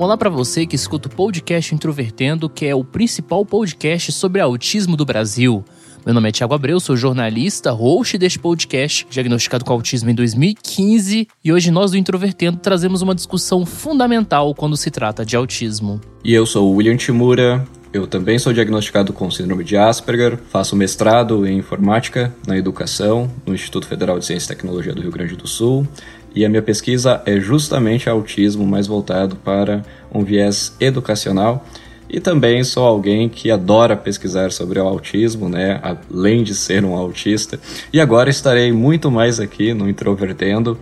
Olá para você que escuta o podcast Introvertendo, que é o principal podcast sobre autismo do Brasil. Meu nome é Thiago Abreu, sou jornalista, host deste podcast, diagnosticado com autismo em 2015, e hoje nós do Introvertendo trazemos uma discussão fundamental quando se trata de autismo. E eu sou o William Timura, eu também sou diagnosticado com síndrome de Asperger, faço mestrado em informática na educação no Instituto Federal de Ciência e Tecnologia do Rio Grande do Sul e a minha pesquisa é justamente autismo, mais voltado para um viés educacional. E também sou alguém que adora pesquisar sobre o autismo, né? Além de ser um autista. E agora estarei muito mais aqui no Introvertendo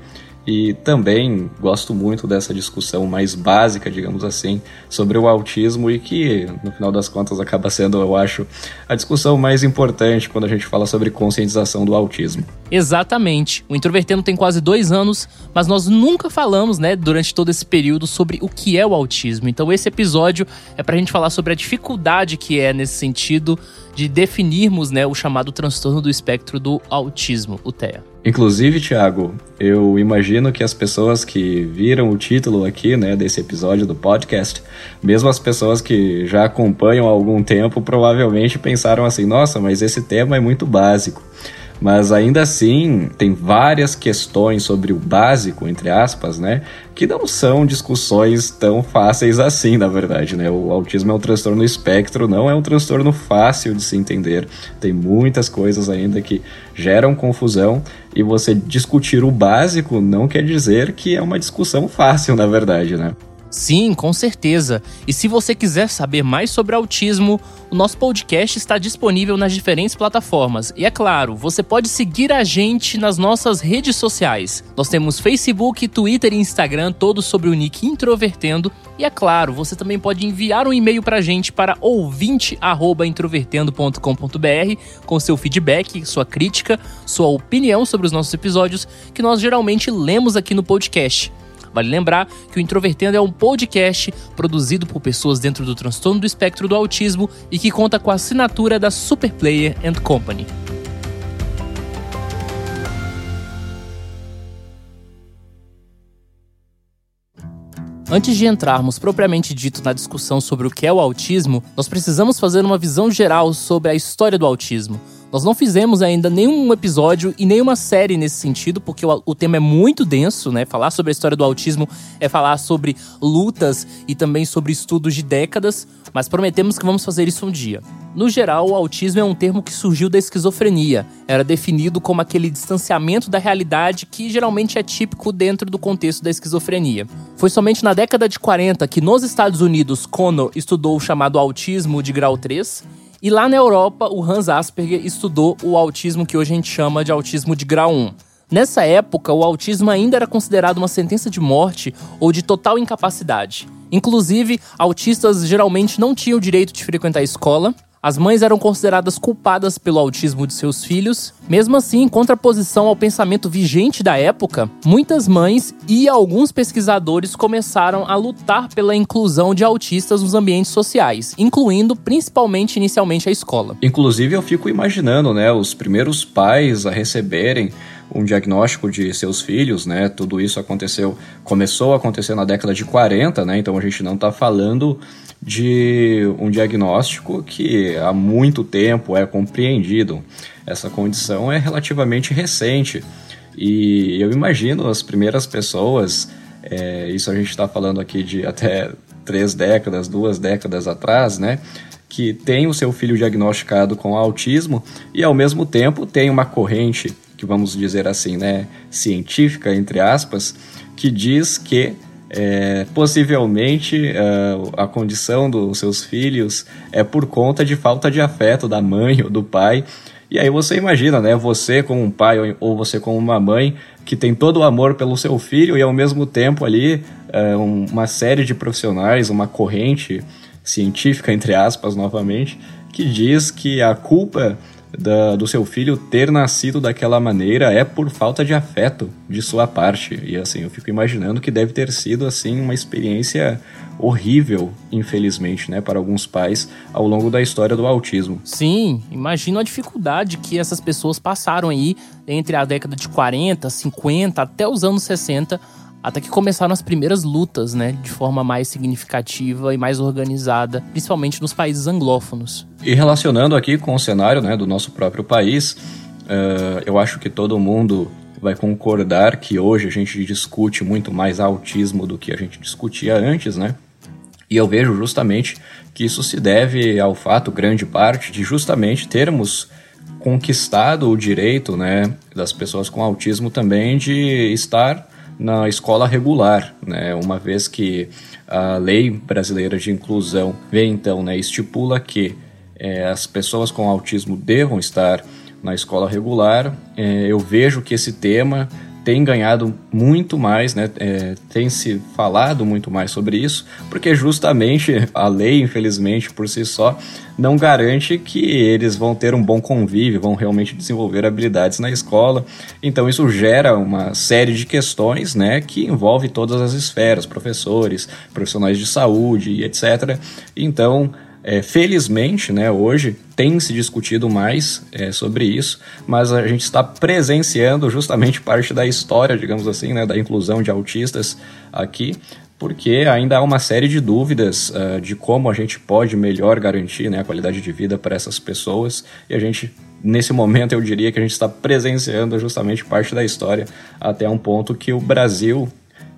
e também gosto muito dessa discussão mais básica, digamos assim, sobre o autismo e que, no final das contas, acaba sendo, eu acho, a discussão mais importante quando a gente fala sobre conscientização do autismo. Exatamente. O Introvertendo tem quase dois anos, mas nós nunca falamos, né, durante todo esse período, sobre o que é o autismo. Então, esse episódio é para a gente falar sobre a dificuldade que é nesse sentido de definirmos, né, o chamado transtorno do espectro do autismo, o TEA. Inclusive, Thiago, eu imagino que as pessoas que viram o título aqui, né, desse episódio do podcast, mesmo as pessoas que já acompanham há algum tempo, provavelmente pensaram assim: nossa, mas esse tema é muito básico. Mas ainda assim, tem várias questões sobre o básico, entre aspas, né? Que não são discussões tão fáceis assim, na verdade, né? O autismo é um transtorno espectro, não é um transtorno fácil de se entender. Tem muitas coisas ainda que geram confusão e você discutir o básico não quer dizer que é uma discussão fácil, na verdade, né? Sim, com certeza. E se você quiser saber mais sobre autismo, o nosso podcast está disponível nas diferentes plataformas. E é claro, você pode seguir a gente nas nossas redes sociais. Nós temos Facebook, Twitter e Instagram, todos sobre o nick Introvertendo. E é claro, você também pode enviar um e-mail para a gente para ouvinte@introvertendo.com.br com seu feedback, sua crítica, sua opinião sobre os nossos episódios, que nós geralmente lemos aqui no podcast. Vale lembrar que o Introvertendo é um podcast produzido por pessoas dentro do transtorno do espectro do autismo e que conta com a assinatura da Superplayer and Company. Antes de entrarmos propriamente dito na discussão sobre o que é o autismo, nós precisamos fazer uma visão geral sobre a história do autismo. Nós não fizemos ainda nenhum episódio e nenhuma série nesse sentido, porque o, o, tema é muito denso, né? Falar sobre a história do autismo é falar sobre lutas e também sobre estudos de décadas, mas prometemos que vamos fazer isso um dia. No geral, o autismo é um termo que surgiu da esquizofrenia. Era definido como aquele distanciamento da realidade que geralmente é típico dentro do contexto da esquizofrenia. Foi somente na década de 40 que nos Estados Unidos Conor estudou o chamado autismo de grau 3 e lá na Europa, o Hans Asperger estudou o autismo que hoje a gente chama de autismo de grau 1. Nessa época, o autismo ainda era considerado uma sentença de morte ou de total incapacidade. Inclusive, autistas geralmente não tinham o direito de frequentar a escola as mães eram consideradas culpadas pelo autismo de seus filhos. Mesmo assim, em contraposição ao pensamento vigente da época, muitas mães e alguns pesquisadores começaram a lutar pela inclusão de autistas nos ambientes sociais, incluindo principalmente inicialmente a escola. Inclusive, eu fico imaginando, né, os primeiros pais a receberem um diagnóstico de seus filhos, né? Tudo isso aconteceu, começou a acontecer na década de 40, né? Então a gente não está falando de um diagnóstico que há muito tempo é compreendido. Essa condição é relativamente recente e eu imagino as primeiras pessoas, é, isso a gente está falando aqui de até três décadas, duas décadas atrás, né? Que tem o seu filho diagnosticado com autismo e ao mesmo tempo tem uma corrente, que vamos dizer assim, né, científica, entre aspas, que diz que é, possivelmente uh, a condição dos seus filhos é por conta de falta de afeto da mãe ou do pai. E aí você imagina, né? Você como um pai ou você como uma mãe que tem todo o amor pelo seu filho e ao mesmo tempo ali uh, uma série de profissionais, uma corrente científica, entre aspas, novamente, que diz que a culpa da, do seu filho ter nascido daquela maneira é por falta de afeto de sua parte. E assim, eu fico imaginando que deve ter sido assim uma experiência horrível, infelizmente, né, para alguns pais ao longo da história do autismo. Sim, imagino a dificuldade que essas pessoas passaram aí entre a década de 40, 50 até os anos 60 até que começaram as primeiras lutas, né, de forma mais significativa e mais organizada, principalmente nos países anglófonos. E relacionando aqui com o cenário, né, do nosso próprio país, uh, eu acho que todo mundo vai concordar que hoje a gente discute muito mais autismo do que a gente discutia antes, né? E eu vejo justamente que isso se deve ao fato, grande parte, de justamente termos conquistado o direito, né, das pessoas com autismo também de estar na escola regular, né? Uma vez que a lei brasileira de inclusão vê então, né, estipula que é, as pessoas com autismo devam estar na escola regular. É, eu vejo que esse tema tem ganhado muito mais, né? É, tem se falado muito mais sobre isso, porque justamente a lei, infelizmente, por si só, não garante que eles vão ter um bom convívio, vão realmente desenvolver habilidades na escola. Então isso gera uma série de questões, né, que envolve todas as esferas, professores, profissionais de saúde e etc. Então é, felizmente, né, hoje tem se discutido mais é, sobre isso, mas a gente está presenciando justamente parte da história, digamos assim, né, da inclusão de autistas aqui, porque ainda há uma série de dúvidas uh, de como a gente pode melhor garantir né, a qualidade de vida para essas pessoas, e a gente, nesse momento, eu diria que a gente está presenciando justamente parte da história, até um ponto que o Brasil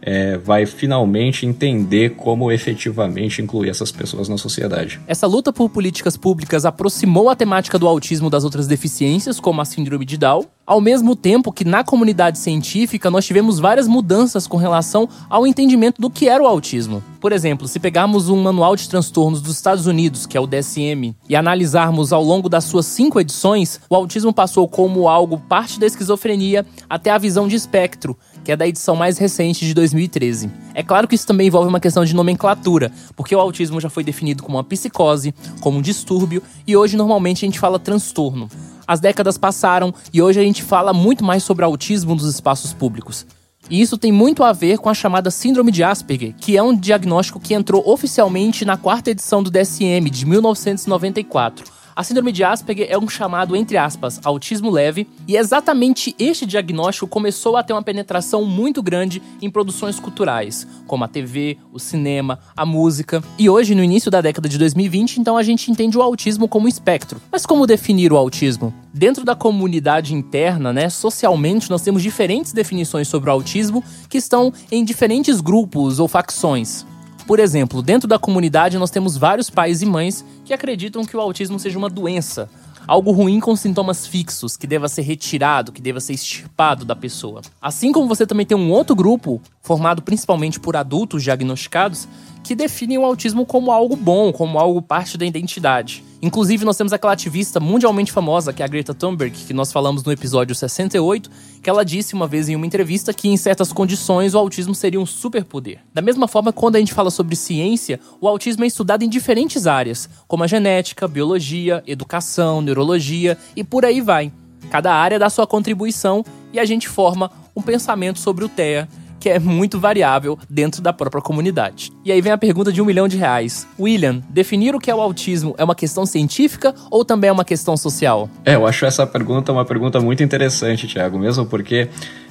é, vai finalmente entender como efetivamente incluir essas pessoas na sociedade. Essa luta por políticas públicas aproximou a temática do autismo das outras deficiências, como a síndrome de Down, ao mesmo tempo que na comunidade científica nós tivemos várias mudanças com relação ao entendimento do que era o autismo. Por exemplo, se pegarmos um manual de transtornos dos Estados Unidos, que é o DSM, e analisarmos ao longo das suas cinco edições, o autismo passou como algo parte da esquizofrenia até a visão de espectro, que é da edição mais recente de 2013. É claro que isso também envolve uma questão de nomenclatura, porque o autismo já foi definido como uma psicose, como um distúrbio, e hoje normalmente a gente fala transtorno. As décadas passaram e hoje a gente fala muito mais sobre autismo nos espaços públicos. E isso tem muito a ver com a chamada Síndrome de Asperger, que é um diagnóstico que entrou oficialmente na quarta edição do DSM de 1994 a síndrome de Asperger é um chamado, entre aspas, autismo leve, e exatamente este diagnóstico começou a ter uma penetração muito grande em produções culturais, como a TV, o cinema, a música. E hoje, no início da década de 2020, então a gente entende o autismo como espectro. Mas como definir o autismo? Dentro da comunidade interna, né, socialmente, nós temos diferentes definições sobre o autismo que estão em diferentes grupos ou facções. Por exemplo, dentro da comunidade nós temos vários pais e mães que acreditam que o autismo seja uma doença, algo ruim com sintomas fixos, que deva ser retirado, que deva ser extirpado da pessoa. Assim como você também tem um outro grupo, formado principalmente por adultos diagnosticados, que definem o autismo como algo bom, como algo parte da identidade. Inclusive, nós temos aquela ativista mundialmente famosa, que é a Greta Thunberg, que nós falamos no episódio 68, que ela disse uma vez em uma entrevista que, em certas condições, o autismo seria um superpoder. Da mesma forma, quando a gente fala sobre ciência, o autismo é estudado em diferentes áreas, como a genética, biologia, educação, neurologia e por aí vai. Cada área dá sua contribuição e a gente forma um pensamento sobre o TEA, que é muito variável dentro da própria comunidade. E aí vem a pergunta de um milhão de reais. William, definir o que é o autismo é uma questão científica ou também é uma questão social? É, eu acho essa pergunta uma pergunta muito interessante, Thiago, mesmo porque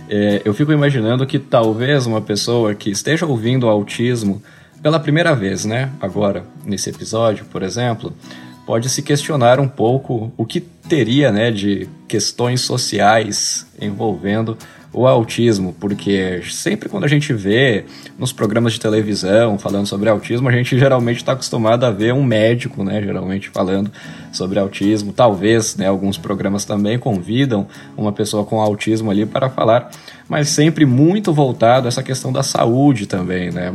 é, eu fico imaginando que talvez uma pessoa que esteja ouvindo o autismo pela primeira vez, né, agora, nesse episódio, por exemplo, pode se questionar um pouco o que teria, né, de questões sociais envolvendo o autismo, porque sempre quando a gente vê nos programas de televisão falando sobre autismo, a gente geralmente está acostumado a ver um médico, né, geralmente falando sobre autismo. Talvez, né, alguns programas também convidam uma pessoa com autismo ali para falar, mas sempre muito voltado a essa questão da saúde também, né?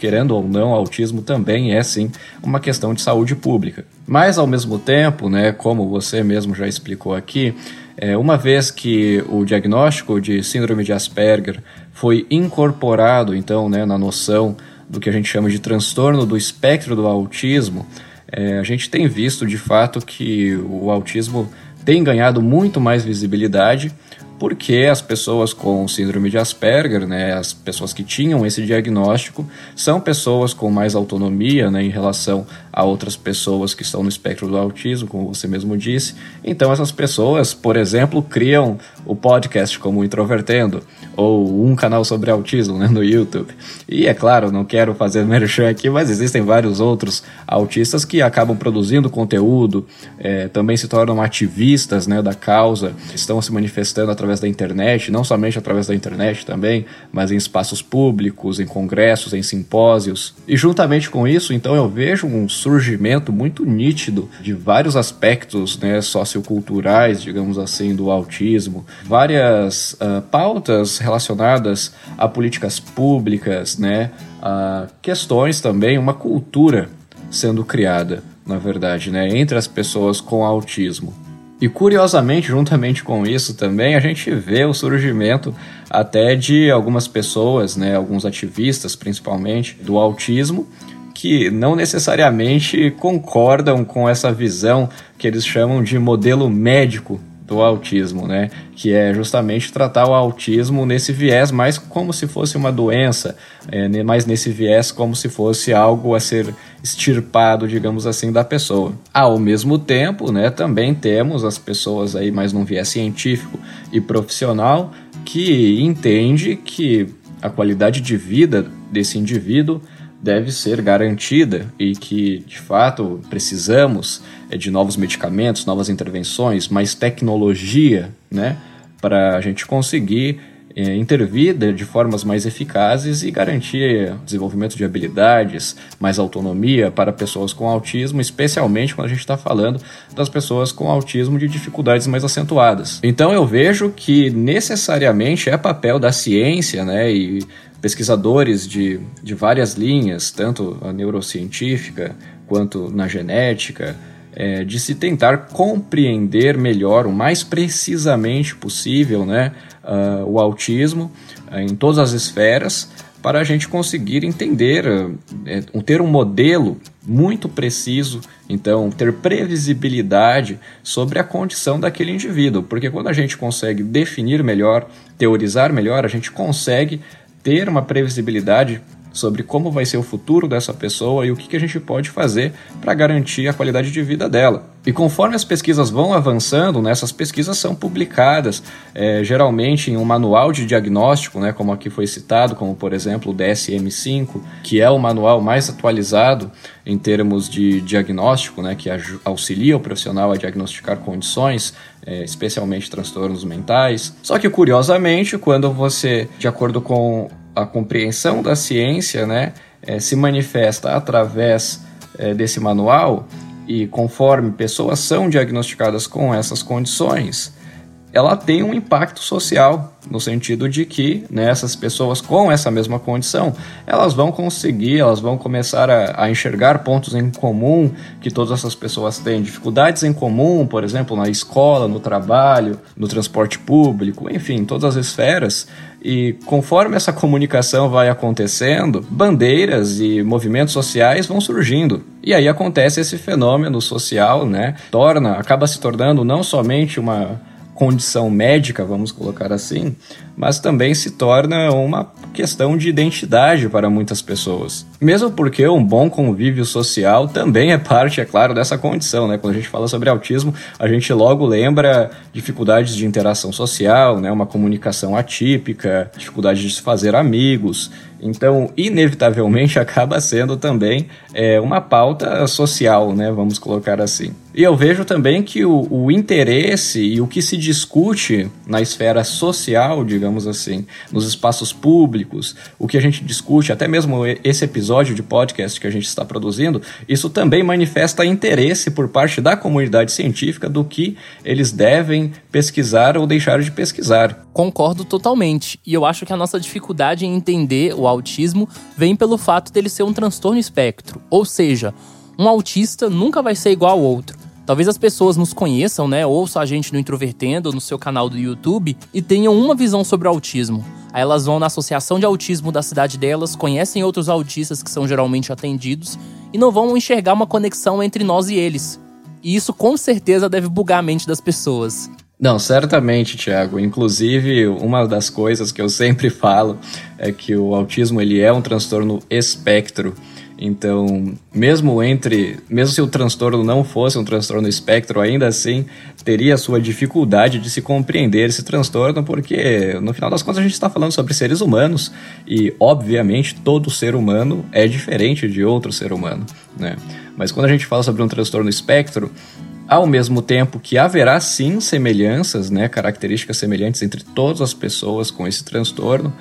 Querendo ou não, autismo também é sim uma questão de saúde pública. Mas ao mesmo tempo, né, como você mesmo já explicou aqui, é, uma vez que o diagnóstico de síndrome de Asperger foi incorporado, então, né, na noção do que a gente chama de transtorno do espectro do autismo, é, a gente tem visto de fato que o autismo tem ganhado muito mais visibilidade porque as pessoas com síndrome de Asperger, né, as pessoas que tinham esse diagnóstico, são pessoas com mais autonomia né, em relação a outras pessoas que estão no espectro do autismo, como você mesmo disse. Então, essas pessoas, por exemplo, criam o podcast como Introvertendo, ou um canal sobre autismo né, no YouTube. E é claro, não quero fazer merchan aqui, mas existem vários outros autistas que acabam produzindo conteúdo, é, também se tornam ativistas né, da causa, estão se manifestando através da internet, não somente através da internet também, mas em espaços públicos, em congressos, em simpósios. E juntamente com isso, então, eu vejo um surgimento muito nítido de vários aspectos né, socioculturais, digamos assim, do autismo, várias uh, pautas relacionadas a políticas públicas, né, a questões também, uma cultura sendo criada, na verdade, né, entre as pessoas com autismo. E curiosamente, juntamente com isso também, a gente vê o surgimento até de algumas pessoas, né, alguns ativistas principalmente, do autismo, que não necessariamente concordam com essa visão que eles chamam de modelo médico do autismo, né? Que é justamente tratar o autismo nesse viés mais como se fosse uma doença, é, mais nesse viés como se fosse algo a ser extirpado, digamos assim, da pessoa. Ao mesmo tempo, né, também temos as pessoas aí mais num viés científico e profissional que entende que a qualidade de vida desse indivíduo deve ser garantida e que, de fato, precisamos é, de novos medicamentos, novas intervenções, mais tecnologia, né, para a gente conseguir é, intervir de, de, formas mais eficazes e garantir desenvolvimento de habilidades, mais autonomia para pessoas com autismo, especialmente quando a gente está falando das pessoas com autismo de dificuldades mais acentuadas. Então eu vejo que necessariamente é papel da ciência, né, e pesquisadores de, de várias linhas, tanto a neurocientífica quanto na genética, é, de se tentar compreender melhor, o mais precisamente possível, né, uh, o autismo uh, em todas as esferas, para a gente conseguir entender, uh, ter um modelo muito preciso, então ter previsibilidade sobre a condição daquele indivíduo, porque quando a gente consegue definir melhor, teorizar melhor, a gente consegue ter uma previsibilidade sobre como vai ser o futuro dessa pessoa e o que, a gente pode fazer para garantir a qualidade de vida dela. E conforme as pesquisas vão avançando, né, essas pesquisas são publicadas é, geralmente em um manual de diagnóstico, né, como aqui foi citado, como por exemplo o DSM-5, que é o manual mais atualizado em termos de diagnóstico, né, que auxilia o profissional a diagnosticar condições, é, especialmente transtornos mentais. Só que curiosamente, quando você, de acordo com a compreensão da ciência né, é, se manifesta através é, desse manual e conforme pessoas são diagnosticadas com essas condições, ela tem um impacto social, no sentido de que né, essas pessoas com essa mesma condição, elas vão conseguir, elas vão começar a, a, enxergar pontos em comum que todas essas pessoas têm, dificuldades em comum, por exemplo, na escola, no trabalho, no transporte público, enfim, todas as esferas. E conforme essa comunicação vai acontecendo, bandeiras e movimentos sociais vão surgindo. E aí acontece esse fenômeno social, né? Torna, acaba se tornando não somente uma condição médica, vamos colocar assim, mas também se torna uma questão de identidade para muitas pessoas. Mesmo porque um bom convívio social também é parte, é claro, dessa condição, né? Quando a gente fala sobre autismo, a gente logo lembra dificuldades de interação social, né? Uma comunicação atípica, dificuldade de se fazer amigos. Então, inevitavelmente, acaba sendo também é, uma pauta social, né? Vamos colocar assim. E eu vejo também que o, o, interesse e o que se discute na esfera social, digamos assim, nos espaços públicos, o que a gente discute, até mesmo esse episódio de podcast que a gente está produzindo, isso também manifesta interesse por parte da comunidade científica do que eles devem pesquisar ou deixar de pesquisar. Concordo totalmente. E eu acho que a nossa dificuldade em entender o autismo vem pelo fato dele ser um transtorno espectro. Ou seja, um autista nunca vai ser igual ao outro. Talvez as pessoas nos conheçam, né? Ouçam a gente no Introvertendo, no seu canal do YouTube, e tenham uma visão sobre o autismo. Aí elas vão na associação de autismo da cidade delas, conhecem outros autistas que são geralmente atendidos e não vão enxergar uma conexão entre nós e eles. E isso com certeza deve bugar a mente das pessoas. Não, certamente, Thiago. Inclusive, uma das coisas que eu sempre falo é que o autismo ele é um transtorno espectro. Então, mesmo entre, mesmo se o transtorno não fosse um transtorno espectro, ainda assim teria sua dificuldade de se compreender esse transtorno, porque no final das contas a gente está falando sobre seres humanos e, obviamente, todo ser humano é diferente de outro ser humano, né? Mas quando a gente fala sobre um transtorno espectro, ao mesmo tempo que haverá sim semelhanças, né, características semelhantes entre todas as pessoas com esse transtorno,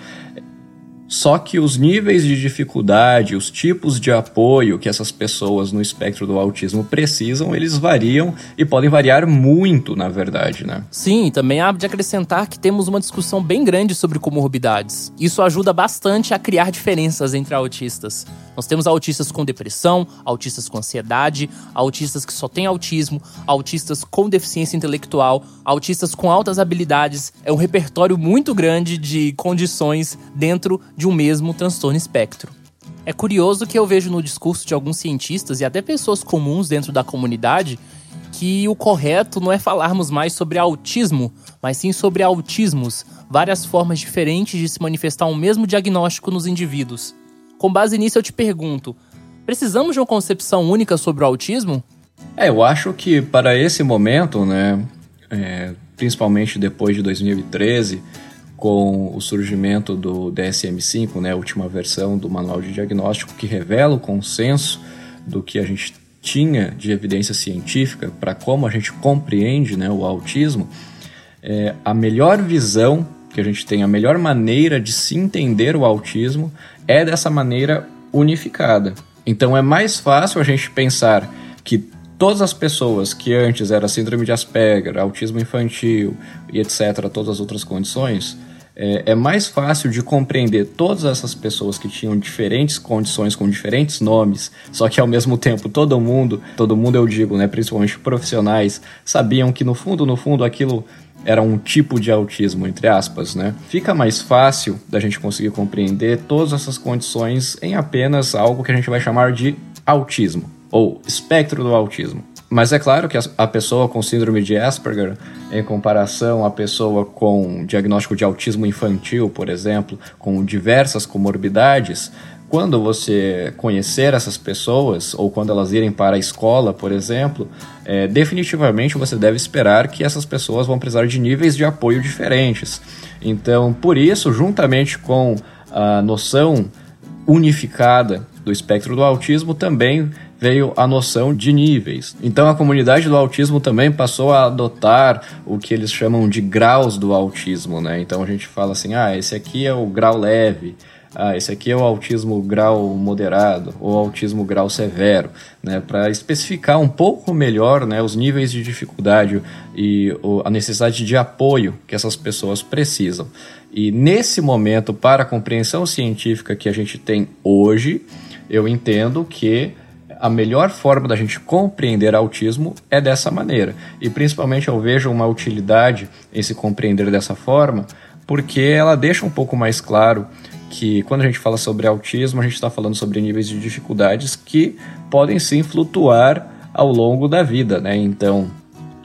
só que os níveis de dificuldade, os tipos de apoio que essas pessoas no espectro do autismo precisam, eles variam e podem variar muito, na verdade, né? Sim, também há de acrescentar que temos uma discussão bem grande sobre comorbidades. Isso ajuda bastante a criar diferenças entre autistas. Nós temos autistas com depressão, autistas com ansiedade, autistas que só têm autismo, autistas com deficiência intelectual, autistas com altas habilidades. É um repertório muito grande de condições dentro de um mesmo transtorno espectro. É curioso que eu vejo no discurso de alguns cientistas e até pessoas comuns dentro da comunidade que o correto não é falarmos mais sobre autismo, mas sim sobre autismos, várias formas diferentes de se manifestar um mesmo diagnóstico nos indivíduos. Com base nisso, eu te pergunto: precisamos de uma concepção única sobre o autismo? É, eu acho que para esse momento, né, é, principalmente depois de 2013, com o surgimento do DSM-5, né, a última versão do manual de diagnóstico que revela o consenso do que a gente tinha de evidência científica para como a gente compreende né, o autismo, é, a melhor visão que a gente tem, a melhor maneira de se entender o autismo é dessa maneira unificada. Então é mais fácil a gente pensar que todas as pessoas que antes era síndrome de Asperger, autismo infantil e etc., todas as outras condições, é, é, mais fácil de compreender todas essas pessoas que tinham diferentes condições com diferentes nomes, só que ao mesmo tempo todo mundo, todo mundo eu digo, né, principalmente profissionais, sabiam que no fundo, no fundo aquilo era um tipo de autismo, entre aspas, né? Fica mais fácil da gente conseguir compreender todas essas condições em apenas algo que a gente vai chamar de autismo, ou espectro do autismo. Mas é claro que a pessoa com síndrome de Asperger, em comparação à pessoa com diagnóstico de autismo infantil, por exemplo, com diversas comorbidades, quando você conhecer essas pessoas, ou quando elas irem para a escola, por exemplo, é, definitivamente você deve esperar que essas pessoas vão precisar de níveis de apoio diferentes. Então, por isso, juntamente com a noção unificada do espectro do autismo, também veio a noção de níveis. Então a comunidade do autismo também passou a adotar o que eles chamam de graus do autismo, né? Então a gente fala assim: "Ah, esse aqui é o grau leve, ah, esse aqui é o autismo grau moderado ou autismo grau severo, né, para especificar um pouco melhor né, os níveis de dificuldade e a necessidade de apoio que essas pessoas precisam. E nesse momento, para a compreensão científica que a gente tem hoje, eu entendo que a melhor forma da gente compreender autismo é dessa maneira. E principalmente eu vejo uma utilidade em se compreender dessa forma, porque ela deixa um pouco mais claro que quando a gente fala sobre autismo, a gente está falando sobre níveis de dificuldades que podem sim flutuar ao longo da vida, né? Então,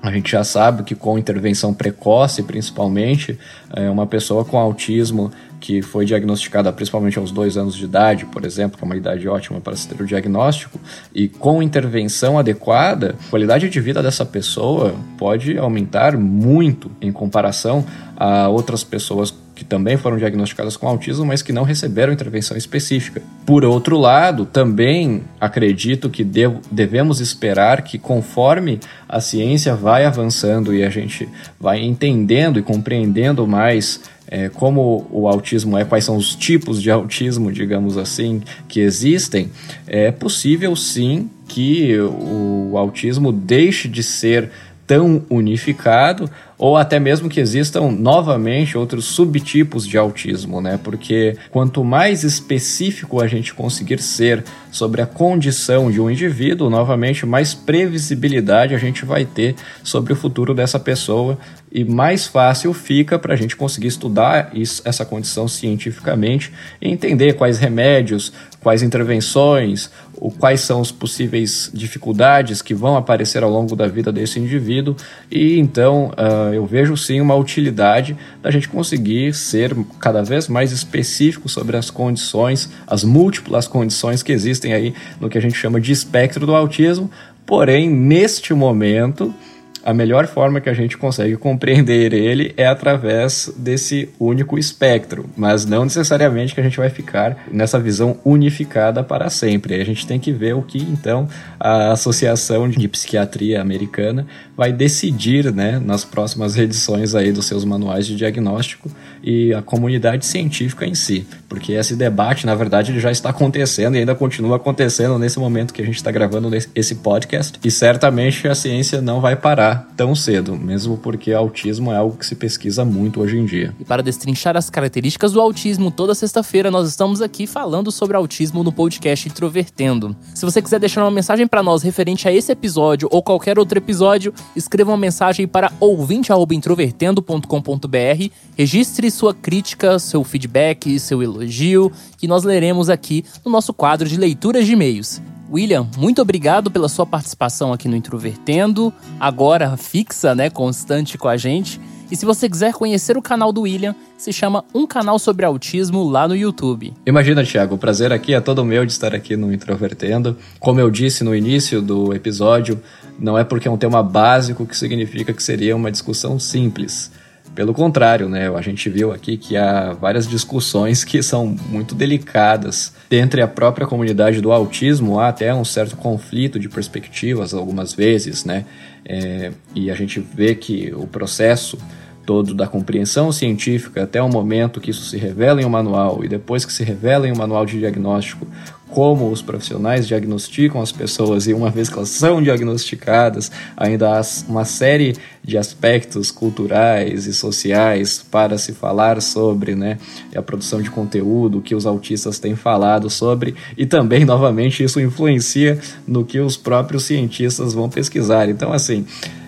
a gente já sabe que com intervenção precoce, principalmente, é, uma pessoa com autismo que foi diagnosticada principalmente aos dois anos de idade, por exemplo, que é uma idade ótima para se ter o diagnóstico, e com intervenção adequada, a qualidade de vida dessa pessoa pode aumentar muito em comparação a outras pessoas que também foram diagnosticadas com autismo, mas que não receberam intervenção específica. Por outro lado, também acredito que devo, devemos esperar que, conforme a ciência vai avançando e a gente vai entendendo e compreendendo mais é, como o autismo é, quais são os tipos de autismo, digamos assim, que existem, é possível sim que o autismo deixe de ser tão unificado ou até mesmo que existam novamente outros subtipos de autismo, né? Porque quanto mais específico a gente conseguir ser sobre a condição de um indivíduo, novamente mais previsibilidade a gente vai ter sobre o futuro dessa pessoa e mais fácil fica para a gente conseguir estudar isso, essa condição cientificamente e entender quais remédios, quais intervenções, o, quais são as possíveis dificuldades que vão aparecer ao longo da vida desse indivíduo. E então uh, eu vejo sim uma utilidade da gente conseguir ser cada vez mais específico sobre as condições, as múltiplas condições que existem aí no que a gente chama de espectro do autismo. Porém, neste momento, a melhor forma que a gente consegue compreender ele é através desse único espectro, mas não necessariamente que a gente vai ficar nessa visão unificada para sempre. A gente tem que ver o que então a Associação de Psiquiatria Americana vai decidir, né, nas próximas edições aí dos seus manuais de diagnóstico e a comunidade científica em si, porque esse debate, na verdade, ele já está acontecendo e ainda continua acontecendo nesse momento que a gente está gravando esse podcast e certamente a ciência não vai parar tão cedo, mesmo porque autismo é algo que se pesquisa muito hoje em dia. E para destrinchar as características do autismo, toda sexta-feira nós estamos aqui falando sobre autismo no podcast Introvertendo. Se você quiser deixar uma mensagem para nós referente a esse episódio ou qualquer outro episódio, escreva uma mensagem para ouvinte@introvertendo.com.br, registre sua crítica, seu feedback, seu elogio, que nós leremos aqui no nosso quadro de leituras de e-mails. William, muito obrigado pela sua participação aqui no Introvertendo, agora fixa, né, constante com a gente. E se você quiser conhecer o canal do William, se chama Um Canal sobre Autismo lá no YouTube. Imagina, Thiago, o prazer aqui é todo meu de estar aqui no Introvertendo. Como eu disse no início do episódio, não é porque é um tema básico que significa que seria uma discussão simples. Pelo contrário, né, a gente viu aqui que há várias discussões que são muito delicadas. Entre a própria comunidade do autismo, há até um certo conflito de perspectivas algumas vezes, né? É, e a gente vê que o processo todo da compreensão científica até o momento que isso se revela em um manual e depois que se revela em um manual de diagnóstico, como os profissionais diagnosticam as pessoas e uma vez que elas são diagnosticadas, ainda há uma série de aspectos culturais e sociais para se falar sobre, né, a produção de conteúdo que os autistas têm falado sobre e também novamente isso influencia no que os próprios cientistas vão pesquisar. Então assim,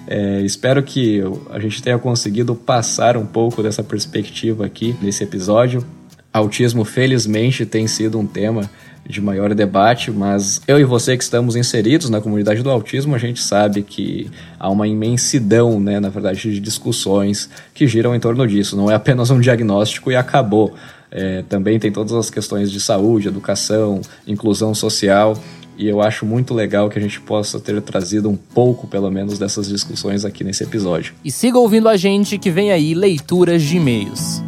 é, espero que a gente tenha conseguido passar um pouco dessa perspectiva aqui nesse episódio. Autismo, felizmente, tem sido um tema de maior debate, mas eu e você que estamos inseridos na comunidade do autismo, a gente sabe que há uma imensidão, né, na verdade, de discussões que giram em torno disso. Não é apenas um diagnóstico e acabou. É, também tem todas as questões de saúde, educação, inclusão social. E eu acho muito legal que a gente possa ter trazido um pouco, pelo menos, dessas discussões aqui nesse episódio. E siga ouvindo a gente que vem aí leituras de e-mails.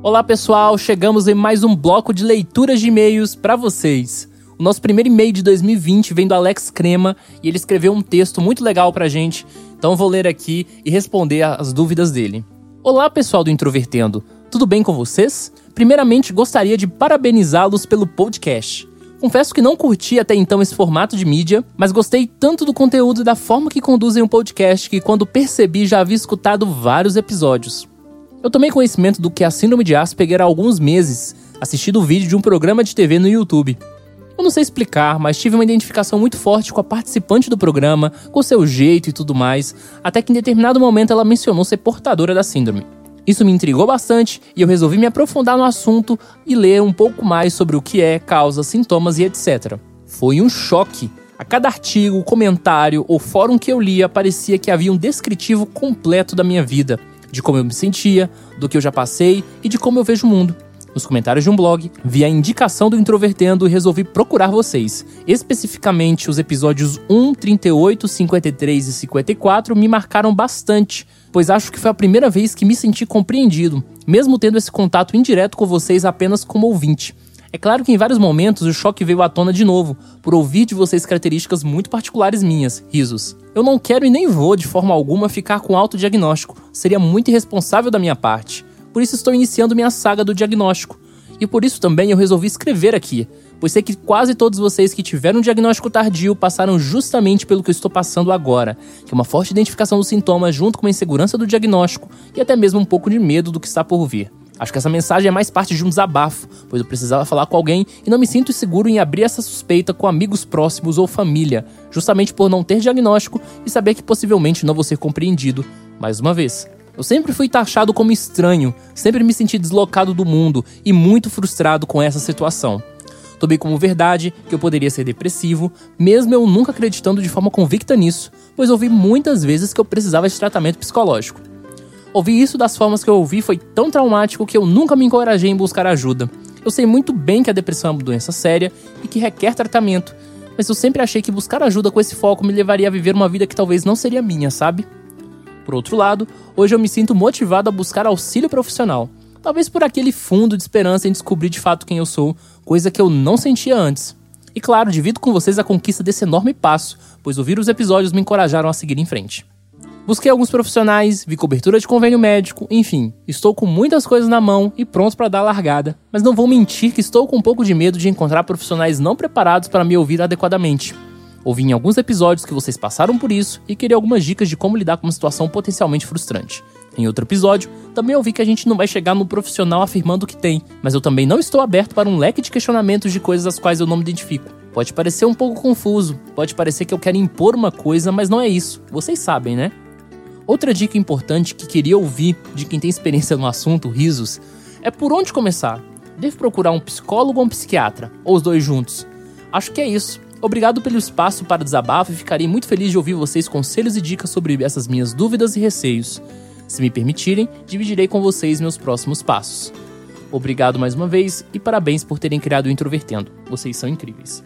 Olá pessoal, chegamos em mais um bloco de leituras de e-mails para vocês. O nosso primeiro e-mail de 2020 vem do Alex Crema e ele escreveu um texto muito legal pra gente, então vou ler aqui e responder as dúvidas dele. Olá pessoal do Introvertendo, tudo bem com vocês? Primeiramente gostaria de parabenizá-los pelo podcast. Confesso que não curti até então esse formato de mídia, mas gostei tanto do conteúdo e da forma que conduzem o podcast que, quando percebi, já havia escutado vários episódios. Eu tomei conhecimento do que a síndrome de Asperger há alguns meses, assistindo o vídeo de um programa de TV no YouTube. Eu não sei explicar, mas tive uma identificação muito forte com a participante do programa, com seu jeito e tudo mais, até que em determinado momento ela mencionou ser portadora da síndrome. Isso me intrigou bastante e eu resolvi me aprofundar no assunto e ler um pouco mais sobre o que é, causa, sintomas e etc. Foi um choque. A cada artigo, comentário ou fórum que eu lia parecia que havia um descritivo completo da minha vida de como eu me sentia, do que eu já passei e de como eu vejo o mundo. Nos comentários de um blog, vi a indicação do Introvertendo e resolvi procurar vocês. Especificamente, os episódios 1, 38, 53 e 54 me marcaram bastante, pois acho que foi a primeira vez que me senti compreendido, mesmo tendo esse contato indireto com vocês apenas como ouvinte. É claro que em vários momentos o choque veio à tona de novo, por ouvir de vocês características muito particulares minhas, risos. Eu não quero e nem vou, de forma alguma, ficar com autodiagnóstico, seria muito irresponsável da minha parte. Por isso estou iniciando minha saga do diagnóstico. E por isso também eu resolvi escrever aqui, pois sei que quase todos vocês que tiveram um diagnóstico tardio passaram justamente pelo que eu estou passando agora, que é uma forte identificação dos sintomas junto com a insegurança do diagnóstico e até mesmo um pouco de medo do que está por vir. Acho que essa mensagem é mais parte de um desabafo, pois eu precisava falar com alguém e não me sinto seguro em abrir essa suspeita com amigos próximos ou família, justamente por não ter diagnóstico e saber que possivelmente não vou ser compreendido. Mais uma vez, eu sempre fui taxado como estranho, sempre me senti deslocado do mundo e muito frustrado com essa situação. Tomei como verdade que eu poderia ser depressivo, mesmo eu nunca acreditando de forma convicta nisso, pois ouvi muitas vezes que eu precisava de tratamento psicológico. Ouvir isso das formas que eu ouvi foi tão traumático que eu nunca me encorajei em buscar ajuda. Eu sei muito bem que a depressão é uma doença séria e que requer tratamento, mas eu sempre achei que buscar ajuda com esse foco me levaria a viver uma vida que talvez não seria minha, sabe? Por outro lado, hoje eu me sinto motivado a buscar auxílio profissional. Talvez por aquele fundo de esperança em descobrir de fato quem eu sou, coisa que eu não sentia antes. E claro, divido com vocês a conquista desse enorme passo, pois ouvir os episódios me encorajaram a seguir em frente. Busquei alguns profissionais, vi cobertura de convênio médico, enfim, estou com muitas coisas na mão e pronto para dar a largada. Mas não vou mentir que estou com um pouco de medo de encontrar profissionais não preparados para me ouvir adequadamente. Ouvi em alguns episódios que vocês passaram por isso e queria algumas dicas de como lidar com uma situação potencialmente frustrante. Em outro episódio, também ouvi que a gente não vai chegar no profissional afirmando que tem, mas eu também não estou aberto para um leque de questionamentos de coisas às quais eu não me identifico. Pode parecer um pouco confuso, pode parecer que eu quero impor uma coisa, mas não é isso. Vocês sabem, né? Outra dica importante que queria ouvir de quem tem experiência no assunto, risos, é por onde começar. Devo procurar um psicólogo ou um psiquiatra? Ou os dois juntos? Acho que é isso. Obrigado pelo espaço para desabafo e ficarei muito feliz de ouvir vocês conselhos e dicas sobre essas minhas dúvidas e receios. Se me permitirem, dividirei com vocês meus próximos passos. Obrigado mais uma vez e parabéns por terem criado o Introvertendo. Vocês são incríveis.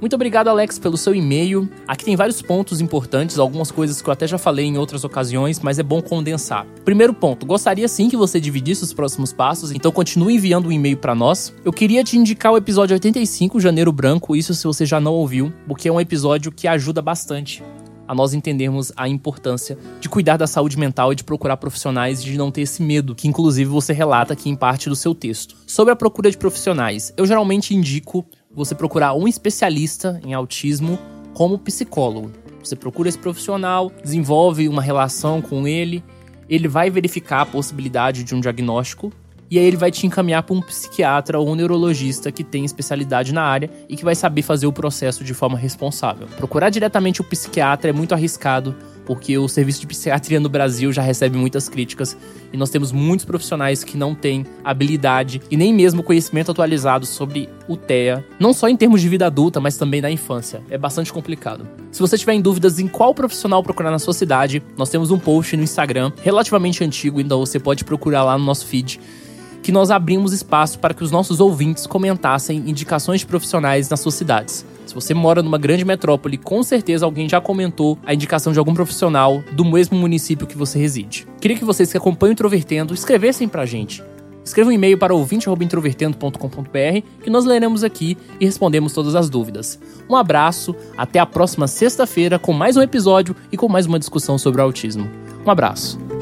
Muito obrigado, Alex, pelo seu e-mail. Aqui tem vários pontos importantes, algumas coisas que eu até já falei em outras ocasiões, mas é bom condensar. Primeiro ponto, gostaria sim que você dividisse os próximos passos, então continue enviando um e-mail para nós. Eu queria te indicar o episódio 85, Janeiro Branco, isso se você já não ouviu, porque é um episódio que ajuda bastante a nós entendermos a importância de cuidar da saúde mental e de procurar profissionais e de não ter esse medo, que inclusive você relata aqui em parte do seu texto. Sobre a procura de profissionais, eu geralmente indico você procurar um especialista em autismo como psicólogo. Você procura esse profissional, desenvolve uma relação com ele, ele vai verificar a possibilidade de um diagnóstico e aí ele vai te encaminhar para um psiquiatra ou um neurologista que tem especialidade na área e que vai saber fazer o processo de forma responsável. Procurar diretamente o psiquiatra é muito arriscado, porque o serviço de psiquiatria no Brasil já recebe muitas críticas e nós temos muitos profissionais que não têm habilidade e nem mesmo conhecimento atualizado sobre o TEA, não só em termos de vida adulta, mas também na infância. É bastante complicado. Se você tiver dúvidas em qual profissional procurar na sua cidade, nós temos um post no Instagram relativamente antigo, então você pode procurar lá no nosso feed que nós abrimos espaço para que os nossos ouvintes comentassem indicações de profissionais nas suas cidades. Se você mora numa grande metrópole, com certeza alguém já comentou a indicação de algum profissional do mesmo município que você reside. Queria que vocês que acompanham o Introvertendo escrevessem pra gente. Escreva um e-mail para ouvinte.introvertendo.com.br que nós leremos aqui e respondemos todas as dúvidas. Um abraço, até a próxima sexta-feira com mais um episódio e com mais uma discussão sobre o autismo. Um abraço.